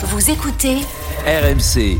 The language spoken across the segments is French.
Vous écoutez RMC.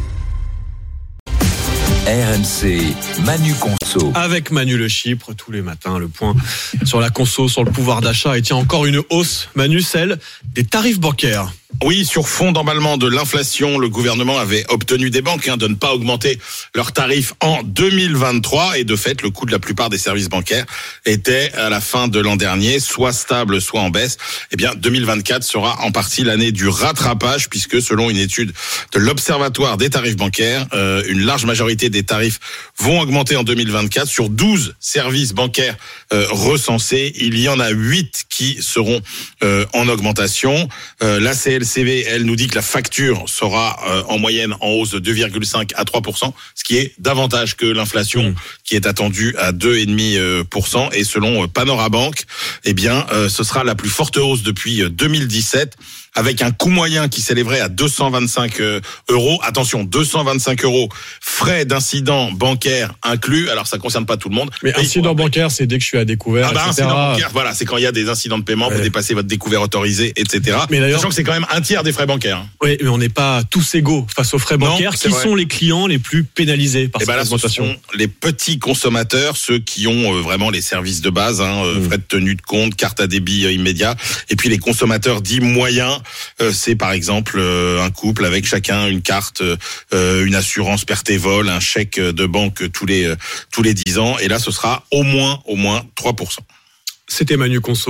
RMC, Manu Conso. Avec Manu Le Chypre, tous les matins, le point sur la conso, sur le pouvoir d'achat. Et tiens, encore une hausse, Manu, celle des tarifs bancaires. Oui, sur fond d'emballement de l'inflation, le gouvernement avait obtenu des banques hein, de ne pas augmenter leurs tarifs en 2023 et de fait, le coût de la plupart des services bancaires était à la fin de l'an dernier soit stable, soit en baisse. Eh bien, 2024 sera en partie l'année du rattrapage puisque selon une étude de l'Observatoire des tarifs bancaires, euh, une large majorité des tarifs vont augmenter en 2024 sur 12 services bancaires euh, recensés. Il y en a 8 qui seront euh, en augmentation. la CLCV, elle nous dit que la facture sera euh, en moyenne en hausse de 2,5 à 3% ce qui est davantage que l'inflation Mmh. qui est attendue à 2,5% et selon euh, Panorabank, eh bien euh, ce sera la plus forte hausse depuis euh, 2017 avec un coût moyen qui s'élèverait à 225 euh, euros. Attention, 225 euros frais d'incident bancaire inclus. Alors ça concerne pas tout le monde. Mais incident bancaire, c'est dès que je suis à découvert, ah bah, etc. incident bancaire, voilà, c'est quand il y a des incidents de paiement, vous Ouais. dépassez votre découvert autorisé, etc. Mais Sachant que c'est quand même un tiers des frais bancaires. Oui, mais on n'est pas tous égaux face aux frais Non, bancaires. Qui vrai. sont les clients les plus pénalisés par Et cette ben là, ce sont les petits consommateurs, ceux qui ont euh, vraiment les services de base, hein, euh, Mm. frais de tenue de compte, carte à débit euh, immédiat, et puis les consommateurs dits moyens, c'est par exemple euh, un couple avec chacun une carte, euh, une assurance perte et vol, un chèque de banque tous les euh, tous les 10 ans, et là ce sera au moins au moins 3%. C'était Manu Conso.